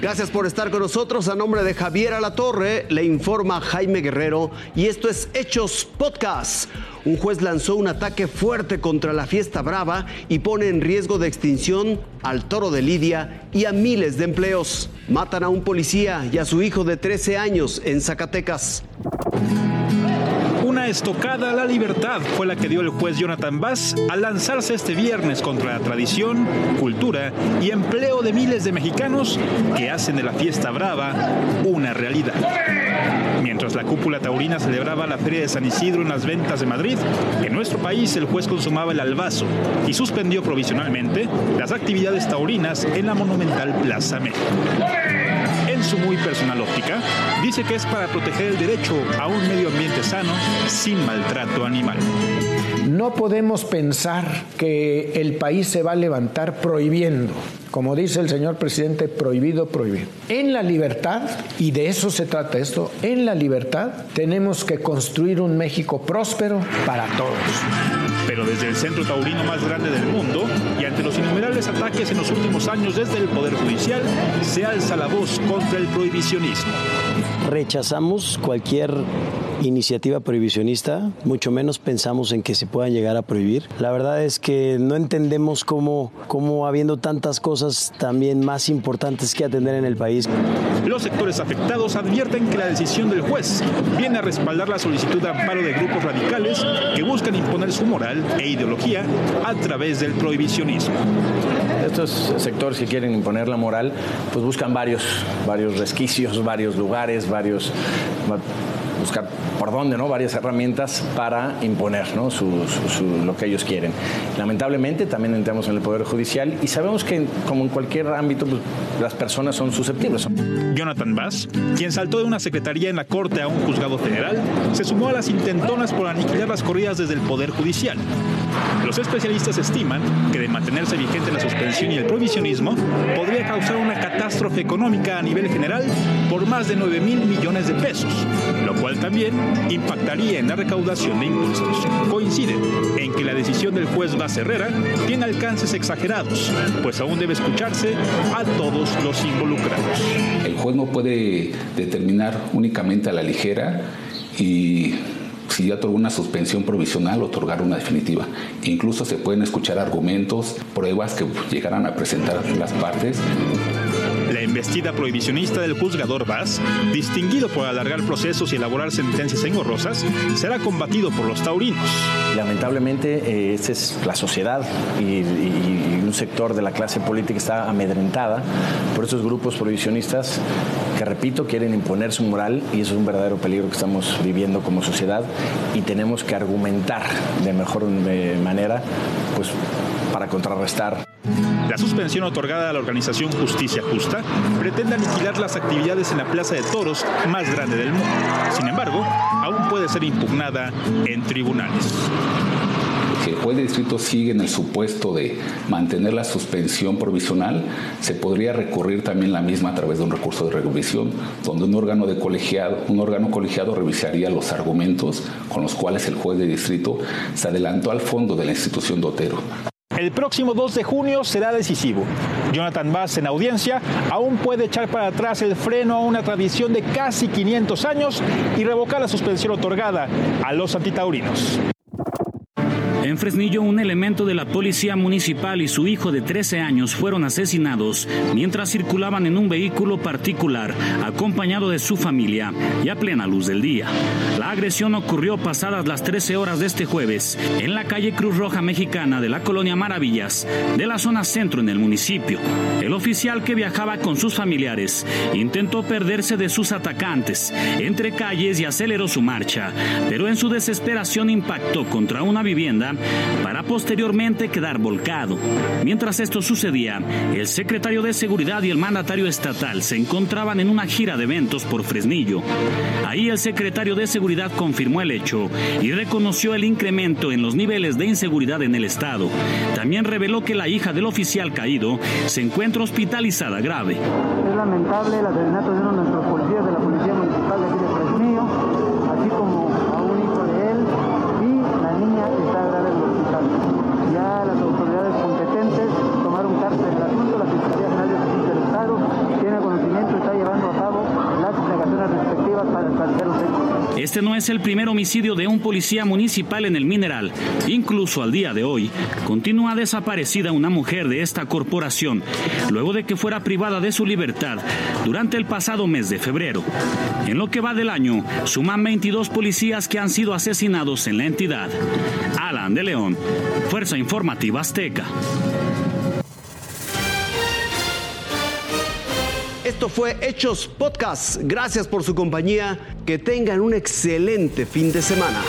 Gracias por estar con nosotros. A nombre de Javier Alatorre, le informa Jaime Guerrero y esto es Hechos Podcast. Un juez lanzó un ataque fuerte contra la fiesta brava y pone en riesgo de extinción al toro de Lidia y a miles de empleos. Matan a un policía y a su hijo de 13 años en Zacatecas. Estocada a la libertad fue la que dio el juez Jonathan Bass al lanzarse este viernes contra la tradición, cultura y empleo de miles de mexicanos que hacen de la fiesta brava una realidad. Mientras la cúpula taurina celebraba la Feria de San Isidro en las ventas de Madrid, en nuestro país el juez consumaba el albazo y suspendió provisionalmente las actividades taurinas en la monumental Plaza México en su muy personal óptica, dice que es para proteger el derecho a un medio ambiente sano sin maltrato animal. No podemos pensar que el país se va a levantar prohibiendo como dice el señor presidente, prohibido prohibir. En la libertad, y de eso se trata esto, en la libertad tenemos que construir un México próspero para todos. Pero desde el centro taurino más grande del mundo y ante los innumerables ataques en los últimos años desde el Poder Judicial, se alza la voz contra el prohibicionismo. Rechazamos cualquier iniciativa prohibicionista, mucho menos pensamos en que se puedan llegar a prohibir. La verdad es que no entendemos cómo, cómo habiendo tantas cosas también más importantes que atender en el país. Los sectores afectados advierten que la decisión del juez viene a respaldar la solicitud de amparo de grupos radicales que buscan imponer su moral e ideología a través del prohibicionismo. Estos sectores que quieren imponer la moral, pues buscan varios, varios resquicios, varios lugares, varios buscar por dónde, ¿no? Varias herramientas para imponer, ¿no? lo que ellos quieren. Lamentablemente también entramos en el Poder Judicial y sabemos que como en cualquier ámbito pues, las personas son susceptibles. Jonathan Bass, quien saltó de una secretaría en la Corte a un juzgado federal, se sumó a las intentonas por aniquilar las corridas desde el Poder Judicial. Los especialistas estiman que de mantenerse vigente la suspensión y el provisionismo podría causar una económica a nivel general por más de 9 mil millones de pesos, lo cual también impactaría en la recaudación de impuestos. Coinciden en que la decisión del juez Vaz Herrera tiene alcances exagerados, pues aún debe escucharse a todos los involucrados. El juez no puede determinar únicamente a la ligera y si ya otorgó una suspensión provisional, otorgar una definitiva. Incluso se pueden escuchar argumentos, pruebas que llegaran a presentar las partes la investida prohibicionista del juzgador Vaz, distinguido por alargar procesos y elaborar sentencias engorrosas, será combatido por los taurinos. Lamentablemente, eh, esta es la sociedad y, un sector de la clase política está amedrentada por estos grupos prohibicionistas que, repito, quieren imponer su moral y eso es un verdadero peligro que estamos viviendo como sociedad y tenemos que argumentar de mejor eh, manera pues, para contrarrestar la suspensión otorgada a la organización Justicia Justa pretende aniquilar las actividades en la Plaza de Toros más grande del mundo. Sin embargo, aún puede ser impugnada en tribunales Si el juez de distrito sigue en el supuesto de mantener la suspensión provisional, se podría recurrir también la misma a través de un recurso de revisión, donde un órgano colegiado, un órgano colegiado revisaría los argumentos con los cuales el juez de distrito se adelantó al fondo de la institución de Otero. El próximo 2 de junio será decisivo. Jonathan Bass en audiencia aún puede echar para atrás el freno a una tradición de casi 500 años y revocar la suspensión otorgada a los antitaurinos. En Fresnillo, un elemento de la policía municipal y su hijo de 13 años fueron asesinados mientras circulaban en un vehículo particular acompañado de su familia y a plena luz del día. La agresión ocurrió pasadas las 13 horas de este jueves en la calle Cruz Roja Mexicana de la colonia Maravillas, de la zona centro en el municipio. El oficial que viajaba con sus familiares intentó perderse de sus atacantes entre calles y aceleró su marcha, pero en su desesperación impactó contra una vivienda para posteriormente quedar volcado. Mientras esto sucedía, el secretario de Seguridad y el mandatario estatal se encontraban en una gira de eventos por Fresnillo. Ahí el secretario de Seguridad confirmó el hecho y reconoció el incremento en los niveles de inseguridad en el estado. También reveló que la hija del oficial caído se encuentra hospitalizada grave. Es lamentable el asesinato de uno de nuestros policías de la Policía Municipal de aquí de Fresnillo, así como a un hijo de él y la niña está grave ya las autoridades competentes tomaron carta del asunto, la Fiscalía General de Justicia del Estado tiene conocimiento Este no es el primer homicidio de un policía municipal en el mineral. Incluso al día de hoy, continúa desaparecida una mujer de esta corporación, luego de que fuera privada de su libertad durante el pasado mes de febrero. En lo que va del año, suman 22 policías que han sido asesinados en la entidad. Alan de León, Fuerza Informativa Azteca. Esto fue Hechos Podcast. Gracias por su compañía. Que tengan un excelente fin de semana.